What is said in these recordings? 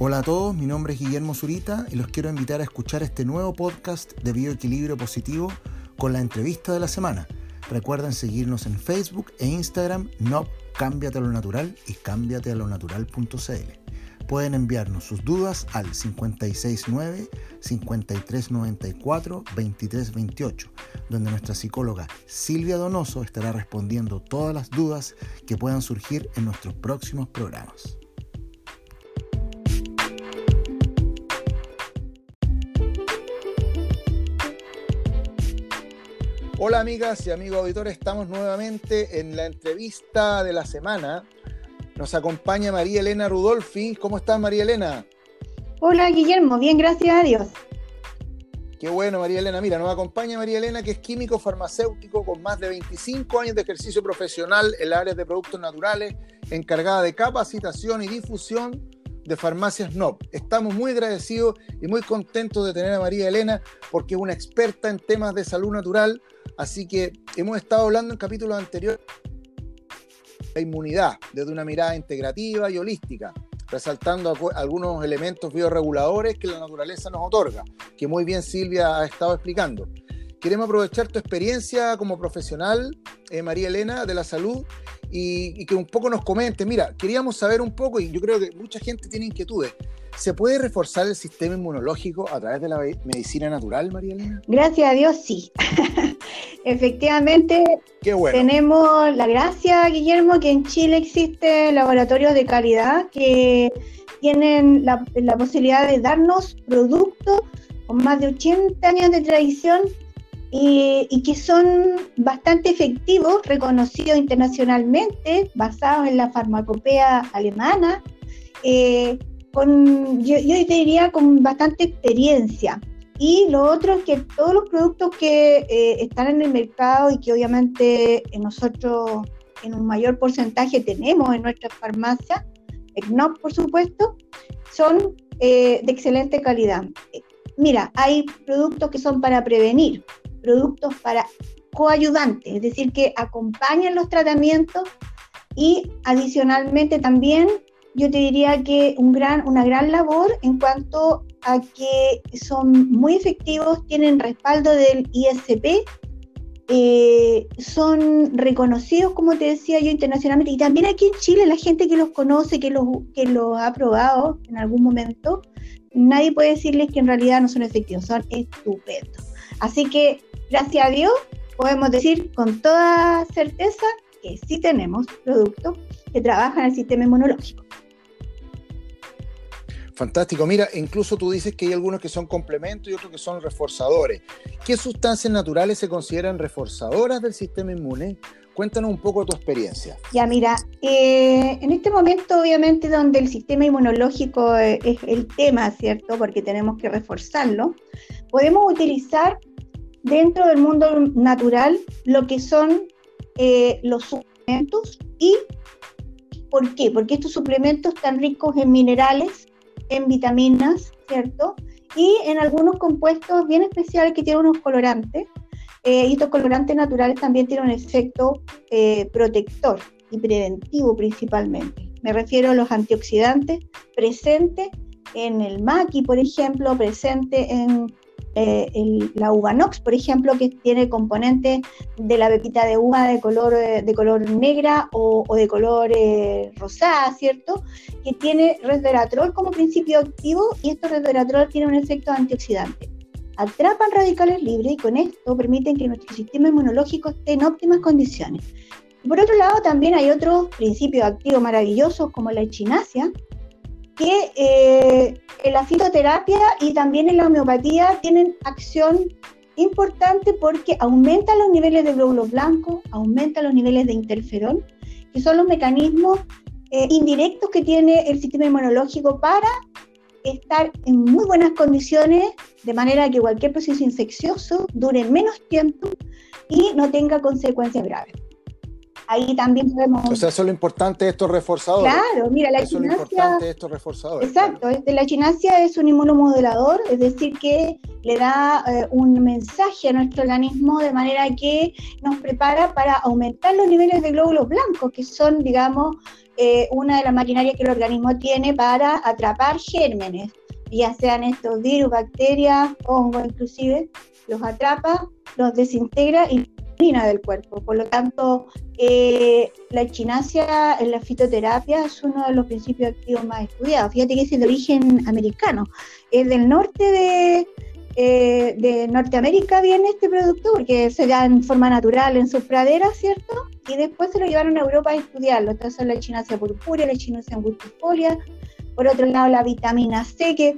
Hola a todos, mi nombre es Guillermo Zurita y los quiero invitar a escuchar este nuevo podcast de Bioequilibrio Positivo con la entrevista de la semana. Recuerden seguirnos en Facebook e Instagram, no cámbiate a lo natural y cámbiate a lo natural.cl. Pueden enviarnos sus dudas al 569-5394-2328, donde nuestra psicóloga Silvia Donoso estará respondiendo todas las dudas que puedan surgir en nuestros próximos programas. Hola amigas y amigos auditores, estamos nuevamente en la entrevista de la semana. Nos acompaña María Elena Rudolfi. ¿Cómo estás María Elena? Hola Guillermo, bien, gracias a Dios. Qué bueno María Elena. Mira, nos acompaña María Elena que es químico farmacéutico con más de 25 años de ejercicio profesional en la área de productos naturales, encargada de capacitación y difusión de Farmacias NOP. Estamos muy agradecidos y muy contentos de tener a María Elena porque es una experta en temas de salud natural, así que hemos estado hablando en capítulos anteriores de la inmunidad desde una mirada integrativa y holística, resaltando algunos elementos bioreguladores que la naturaleza nos otorga, que muy bien Silvia ha estado explicando. Queremos aprovechar tu experiencia como profesional, eh, María Elena, de la salud y, que un poco nos comente. Mira, queríamos saber un poco, y yo creo que mucha gente tiene inquietudes. ¿Se puede reforzar el sistema inmunológico a través de la medicina natural, María Elena? Gracias a Dios, sí. Efectivamente, tenemos la gracia, Guillermo, que en Chile existen laboratorios de calidad que tienen la, la posibilidad de darnos productos con más de 80 años de tradición y, que son bastante efectivos, reconocidos internacionalmente, basados en la farmacopea alemana, eh, con, yo, yo, diría con bastante experiencia. Y lo otro es que todos los productos que eh, están en el mercado y que obviamente nosotros en un mayor porcentaje tenemos en nuestras farmacias, no por supuesto, son eh, de excelente calidad. Mira, hay productos que son para prevenir, productos para coayudantes, es decir, que acompañan los tratamientos y adicionalmente también yo te diría que un gran, una gran labor en cuanto a que son muy efectivos, tienen respaldo del ISP, eh, son reconocidos, como te decía yo, internacionalmente, y también aquí en Chile la gente que los conoce, que los, que los ha probado en algún momento, nadie puede decirles que en realidad no son efectivos, son estupendos. Así que gracias a Dios, podemos decir con toda certeza que sí tenemos productos que trabajan en el sistema inmunológico. Fantástico. Mira, incluso tú dices que hay algunos que son complementos y otros que son reforzadores. ¿Qué sustancias naturales se consideran reforzadoras del sistema inmune? Cuéntanos un poco de tu experiencia. Ya, mira, eh, en este momento obviamente donde el sistema inmunológico es el tema, ¿cierto? Porque tenemos que reforzarlo, podemos utilizar dentro del mundo natural lo que son eh, los suplementos y ¿por qué? Porque estos suplementos están ricos en minerales, en vitaminas, ¿cierto? Y en algunos compuestos bien especiales que tienen unos colorantes. Eh, y estos colorantes naturales también tienen un efecto eh, protector y preventivo principalmente. Me refiero a los antioxidantes presentes en el maqui, por ejemplo, presente en eh, la uva nox, por ejemplo, que tiene componentes de la pepita de uva de color, eh, de color negra o, de color eh, rosada, ¿cierto? Que tiene resveratrol como principio activo y estos resveratrol tienen un efecto antioxidante. Atrapan radicales libres y con esto permiten que nuestro sistema inmunológico esté en óptimas condiciones. Por otro lado, también hay otros principios activos maravillosos como la echinasia, que eh, la fitoterapia y también la homeopatía tienen acción importante porque aumenta los niveles de glóbulos blancos, aumenta los niveles de interferón, que son los mecanismos eh, indirectos que tiene el sistema inmunológico para estar en muy buenas condiciones, de manera que cualquier proceso infeccioso dure menos tiempo y no tenga consecuencias graves. Ahí también podemos... O sea, eso es lo importante de estos reforzadores. Claro, mira, la eso es lo importante de estos reforzadores. Exacto, la chinasia es un inmunomodulador, es decir, que le da eh, un mensaje a nuestro organismo de manera que nos prepara para aumentar los niveles de glóbulos blancos, que son, digamos, eh, una de las maquinarias que el organismo tiene para atrapar gérmenes, ya sean estos virus, bacterias, hongos inclusive, los atrapa, los desintegra y del cuerpo. Por lo tanto, eh, la echinasia en la fitoterapia es uno de los principios activos más estudiados. Fíjate que es de origen americano. Es del norte de, eh, de Norteamérica viene este producto porque se da en forma natural en sus praderas, ¿cierto? Y después se lo llevaron a Europa a estudiarlo. Son la echinasia purpúrea, la echinasia angustifolia. Por otro lado, la vitamina C, que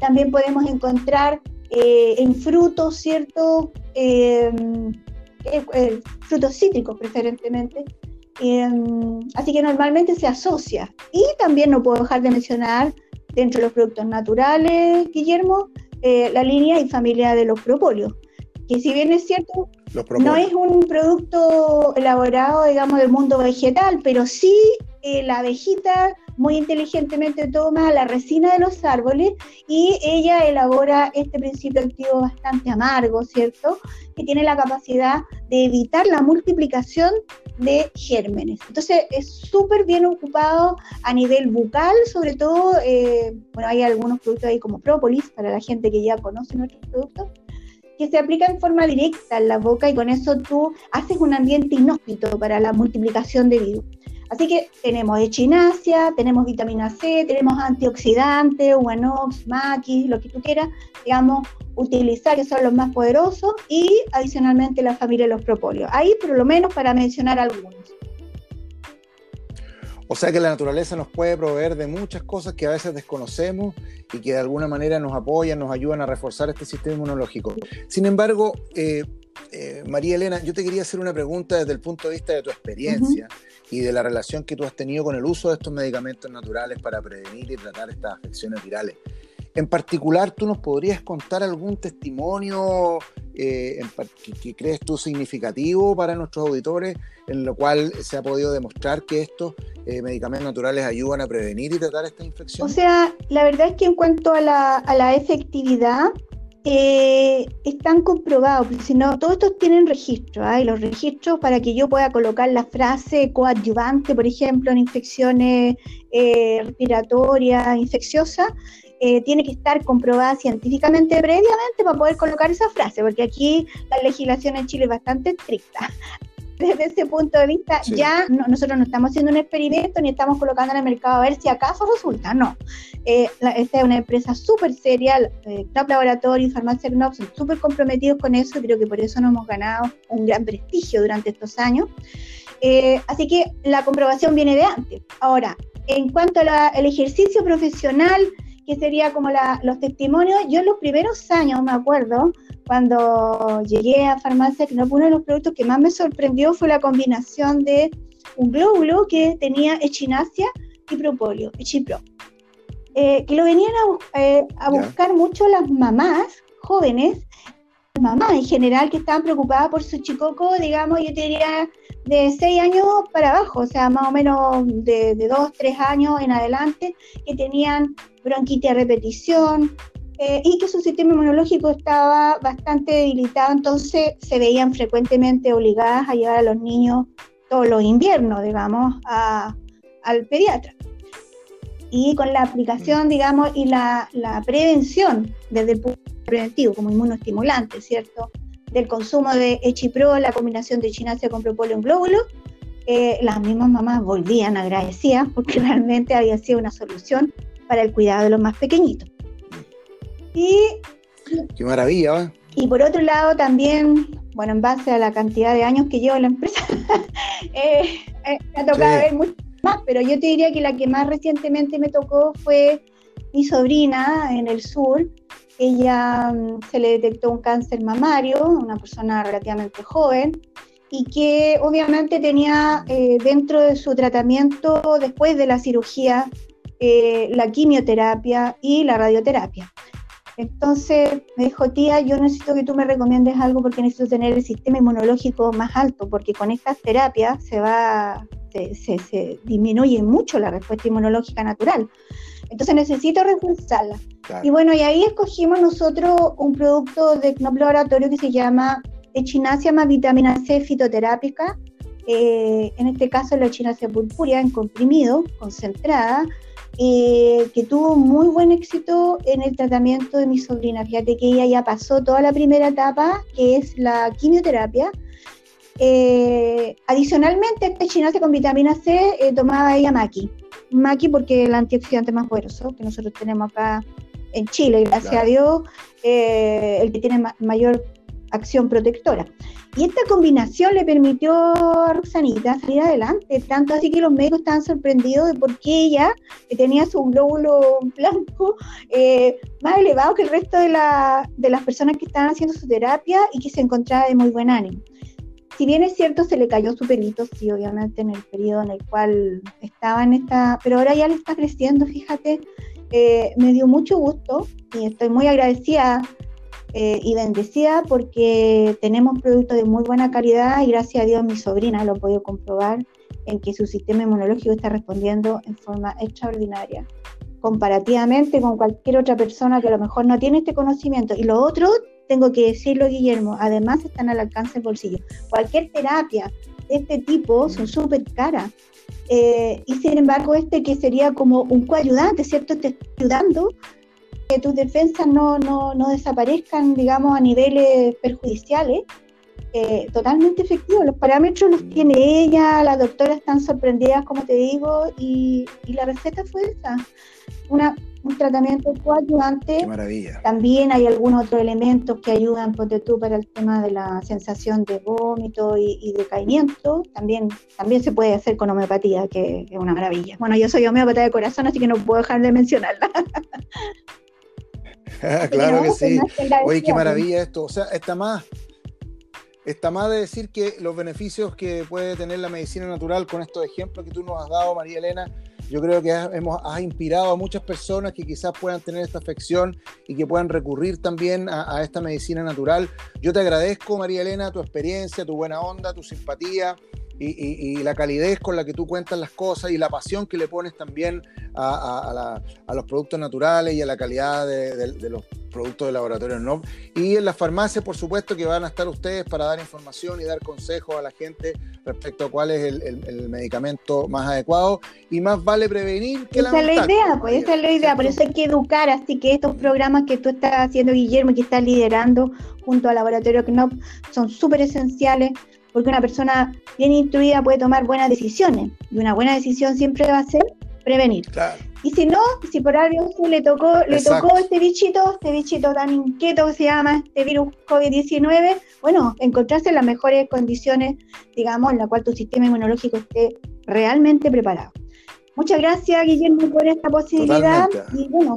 también podemos encontrar eh, en frutos, ¿cierto? Eh, eh, frutos cítricos preferentemente. Em, así que normalmente se asocia. Y también no puedo dejar de mencionar dentro de los productos naturales, Guillermo, eh, la línea y familia de los propóleos, que si bien es cierto, no es un producto elaborado, digamos, del mundo vegetal, pero sí la abejita muy inteligentemente toma la resina de los árboles y ella elabora este principio activo bastante amargo, ¿cierto? Que tiene la capacidad de evitar la multiplicación de gérmenes. Entonces es súper bien ocupado a nivel bucal, sobre todo, eh, bueno, hay algunos productos ahí como própolis para la gente que ya conoce nuestros productos, que se aplica en forma directa en la boca y con eso tú haces un ambiente inhóspito para la multiplicación de virus. Así que tenemos echinasia, tenemos vitamina C, tenemos antioxidantes, guanox, maquis, lo que tú quieras, digamos, utilizar, que son los más poderosos, y adicionalmente la familia de los propóleos. Ahí por lo menos para mencionar algunos. O sea que la naturaleza nos puede proveer de muchas cosas que a veces desconocemos y que de alguna manera nos apoyan, nos ayudan a reforzar este sistema inmunológico. Sin embargo, eh, eh, María Elena, yo te quería hacer una pregunta desde el punto de vista de tu experiencia y de la relación que tú has tenido con el uso de estos medicamentos naturales para prevenir y tratar estas afecciones virales. En particular, ¿tú nos podrías contar algún testimonio eh, que, crees tú significativo para nuestros auditores, en lo cual se ha podido demostrar que estos eh, medicamentos naturales ayudan a prevenir y tratar esta infección? O sea, la verdad es que en cuanto a la, a la efectividad, eh, están comprobados, porque todos estos tienen registro, ¿ah? y los registros para que yo pueda colocar la frase coadyuvante, por ejemplo, en infecciones eh, respiratorias infecciosas, eh, tiene que estar comprobada científicamente previamente para poder colocar esa frase, porque aquí la legislación en Chile es bastante estricta desde ese punto de vista, ya nosotros no estamos haciendo un experimento ni estamos colocando en el mercado a ver si acaso resulta, no. Eh, esta es una empresa súper seria, eh, Top Laboratorio y Farmacia Knox son súper comprometidos con eso y creo que por eso nos hemos ganado un gran prestigio durante estos años. Eh, así que la comprobación viene de antes. Ahora, en cuanto al ejercicio profesional, que sería como los testimonios, yo en los primeros años, me acuerdo, cuando llegué a farmacia, que uno de los productos que más me sorprendió fue la combinación de un glóbulo que tenía echinacia y propóleo, echipro, eh, que lo venían a, eh, buscar mucho las mamás jóvenes, mamás en general, que estaban preocupadas por su chicoco, digamos, yo diría de 6 años para abajo, o sea, más o menos de, de 2, 3 años en adelante, que tenían bronquitis a repetición, eh, y que su sistema inmunológico estaba bastante debilitado, entonces se veían frecuentemente obligadas a llevar a los niños todos los inviernos, digamos, al pediatra. Y con la aplicación, digamos, y la, prevención desde el punto preventivo, como inmunoestimulante, ¿cierto? Del consumo de Echipro, la combinación de chinasia con propóleo en glóbulo, eh, las mismas mamás volvían agradecidas porque realmente había sido una solución para el cuidado de los más pequeñitos. Y, Qué maravilla, Y por otro lado también, bueno, en base a la cantidad de años que llevo en la empresa, eh, eh, me ha tocado ver mucho más, pero yo te diría que la que más recientemente me tocó fue mi sobrina en el sur. Ella mm, se le detectó un cáncer mamario, una persona relativamente joven, y que obviamente tenía eh, dentro de su tratamiento después de la cirugía la quimioterapia y la radioterapia. Entonces me dijo, tía, yo necesito que tú me recomiendes algo porque necesito tener el sistema inmunológico más alto, porque con estas terapias se va, se, disminuye mucho la respuesta inmunológica natural. Entonces necesito reforzarla. Y bueno, y ahí escogimos nosotros un producto de Knop Laboratorio que se llama Echinacea más vitamina C fitoterápica. Eh, en este caso la Echinacea purpurea en comprimido, concentrada, eh, que tuvo muy buen éxito en el tratamiento de mi sobrina. Fíjate que ella ya pasó toda la primera etapa, que es la quimioterapia. Eh, adicionalmente, esta echinacea con vitamina C tomaba ella maqui. Maqui porque es el antioxidante más poderoso que nosotros tenemos acá en Chile, gracias a Dios, el que tiene mayor acción protectora. Y esta combinación le permitió a Roxanita salir adelante, tanto así que los médicos estaban sorprendidos de por qué ella, que tenía su glóbulo blanco eh, más elevado que el resto de, de las personas que estaban haciendo su terapia y que se encontraba de muy buen ánimo. Si bien es cierto, se le cayó su pelito, sí, obviamente, en el periodo en el cual estaba en esta, pero ahora ya le está creciendo, fíjate, eh, me dio mucho gusto y estoy muy agradecida eh, y bendecida porque tenemos productos de muy buena calidad y gracias a Dios mi sobrina lo ha podido comprobar en que su sistema inmunológico está respondiendo en forma extraordinaria comparativamente con cualquier otra persona que a lo mejor no tiene este conocimiento. Y lo otro, tengo que decirlo, Guillermo, además están al alcance del bolsillo. Cualquier terapia de este tipo son súper caras. Eh, y sin embargo, este que sería como un coayudante, ¿cierto? Te está ayudando que tus defensas no, no, no desaparezcan, digamos, a niveles perjudiciales, eh, totalmente efectivo. Los parámetros los tiene ella, las doctoras están sorprendidas, como te digo, y, y la receta fue esa. Una, un tratamiento coadyuvante. Qué maravilla. También hay algunos otros elementos que ayudan, ponte tú, para el tema de la sensación de vómito y, y decaimiento. También, también se puede hacer con homeopatía, que es una maravilla. Bueno, yo soy homeopata de corazón, así que no puedo dejar de mencionarla. claro que sí. Oye, qué maravilla esto. O sea, está más, está más de decir que los beneficios que puede tener la medicina natural con estos ejemplos que tú nos has dado, María Elena, yo creo que has, hemos, inspirado a muchas personas que quizás puedan tener esta afección y que puedan recurrir también a, a, esta medicina natural. Yo te agradezco, María Elena, tu experiencia, tu buena onda, tu simpatía y, la calidez con la que tú cuentas las cosas y la pasión que le pones también a, los productos naturales y a la calidad de, los productos de laboratorio ¿no? Y en las farmacias, por supuesto, que van a estar ustedes para dar información y dar consejos a la gente respecto a cuál es el, medicamento más adecuado. Y más vale prevenir que esa es la idea, pues esa es la idea, por eso hay que educar, así que estos programas que tú estás haciendo, Guillermo, y que estás liderando junto al laboratorio CNOP, son súper esenciales porque una persona bien instruida puede tomar buenas decisiones y una buena decisión siempre va a ser prevenir. Y si no, si por algo le tocó, le tocó este bichito, este bichito tan inquieto que se llama este virus COVID-19, bueno, encontrarse en las mejores condiciones, digamos, en la cual tu sistema inmunológico esté realmente preparado. Muchas gracias, Guillermo, por esta posibilidad. Y bueno,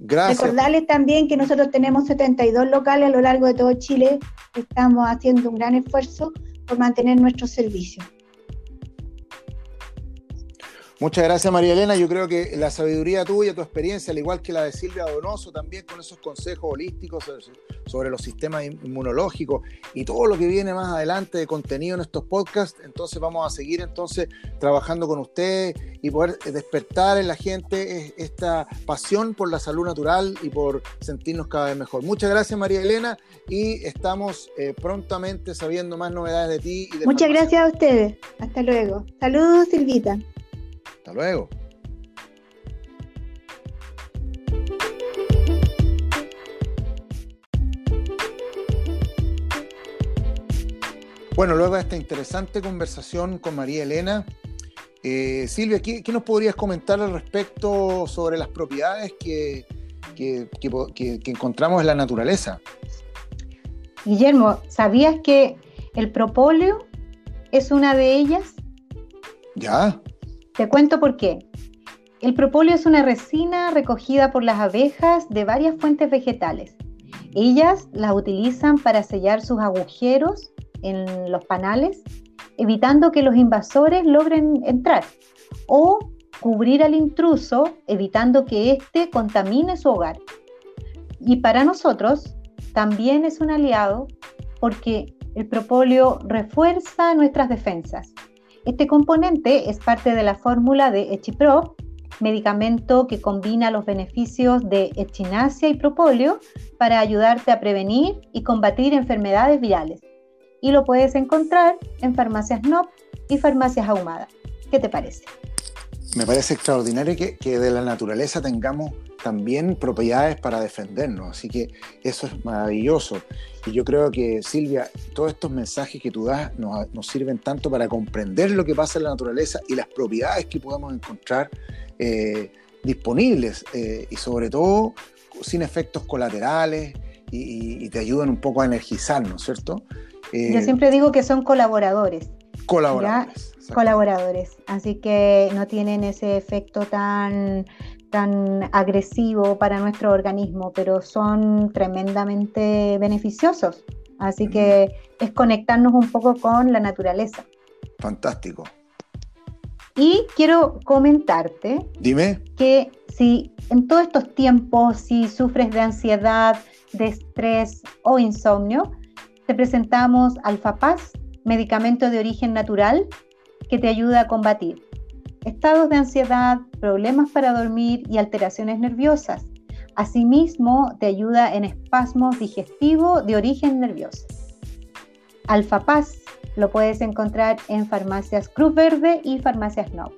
Gracias. Recordarles también que nosotros tenemos 72 locales a lo largo de todo Chile. Estamos haciendo un gran esfuerzo por mantener nuestros servicios. Muchas gracias María Elena. Yo creo que la sabiduría tuya, tu experiencia, al igual que la de Silvia Donoso, también con esos consejos holísticos sobre, los sistemas inmunológicos y todo lo que viene más adelante de contenido en estos podcasts, entonces vamos a seguir entonces trabajando con ustedes y poder despertar en la gente esta pasión por la salud natural y por sentirnos cada vez mejor. Muchas gracias María Elena y estamos eh, prontamente sabiendo más novedades de ti. Y Muchas gracias a ustedes. Hasta luego. Saludos Silvita luego. Bueno, luego de esta interesante conversación con María Elena, eh, Silvia, ¿qué, nos podrías comentar al respecto sobre las propiedades que, que, encontramos en la naturaleza? Guillermo, ¿sabías que el propóleo es una de ellas? Ya. Te cuento por qué. El propóleo es una resina recogida por las abejas de varias fuentes vegetales. Ellas las utilizan para sellar sus agujeros en los panales, evitando que los invasores logren entrar, o cubrir al intruso, evitando que éste contamine su hogar. Y para nosotros también es un aliado porque el propóleo refuerza nuestras defensas. Este componente es parte de la fórmula de Echipro, medicamento que combina los beneficios de echinacia y propóleo para ayudarte a prevenir y combatir enfermedades virales. Y lo puedes encontrar en farmacias NOP y farmacias ahumadas. ¿Qué te parece? Me parece extraordinario que de la naturaleza tengamos también propiedades para defendernos. Así que eso es maravilloso. Y yo creo que, Silvia, todos estos mensajes que tú das nos, nos sirven tanto para comprender lo que pasa en la naturaleza y las propiedades que podemos encontrar eh, disponibles eh, y sobre todo sin efectos colaterales y, y, te ayudan un poco a energizarnos, ¿cierto? Eh, yo siempre digo que son colaboradores. Colaboradores. Colaboradores. Así que no tienen ese efecto tan tan agresivo para nuestro organismo, pero son tremendamente beneficiosos. Así que es conectarnos un poco con la naturaleza. Fantástico. Y quiero comentarte Dime. que si en todos estos tiempos, si sufres de ansiedad, de estrés o insomnio, te presentamos Alfapaz, medicamento de origen natural que te ayuda a combatir estados de ansiedad, problemas para dormir y alteraciones nerviosas. Asimismo, te ayuda en espasmos digestivos de origen nervioso. Alfa Paz lo puedes encontrar en farmacias Cruz Verde y farmacias No.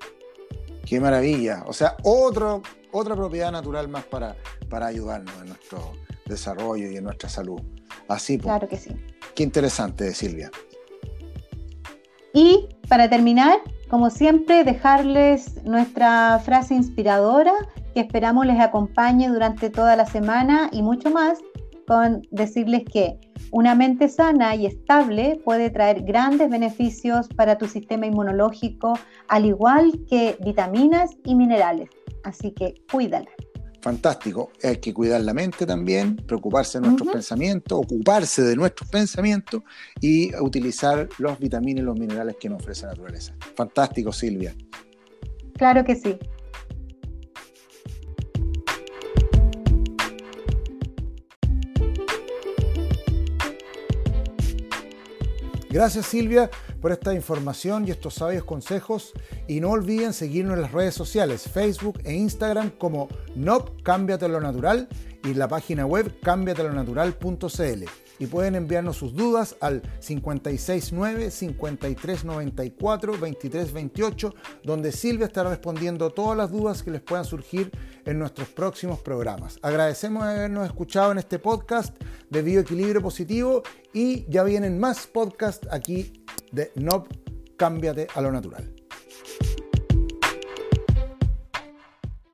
Qué maravilla. O sea, otro, otra propiedad natural más para, para ayudarnos en nuestro desarrollo y en nuestra salud. Así, pues. Claro que sí. Qué interesante, Silvia. Y para terminar, como siempre, dejarles nuestra frase inspiradora que esperamos les acompañe durante toda la semana y mucho más con decirles que una mente sana y estable puede traer grandes beneficios para tu sistema inmunológico, al igual que vitaminas y minerales. Así que cuídala fantástico. Hay que cuidar la mente también, preocuparse de nuestros pensamientos, ocuparse de nuestros pensamientos y utilizar los vitaminas y los minerales que nos ofrece la naturaleza. Fantástico, Silvia. Claro que sí. Gracias Silvia por esta información y estos sabios consejos. Y no olviden seguirnos en las redes sociales, Facebook e Instagram como NOP Cámbiate lo Natural y la página web cambiatelonatural.cl y pueden enviarnos sus dudas al 569 5394 2328 donde Silvia estará respondiendo todas las dudas que les puedan surgir en nuestros próximos programas. Agradecemos habernos escuchado en este podcast de Bioequilibrio Positivo y ya vienen más podcasts aquí de NOP Cámbiate a lo Natural.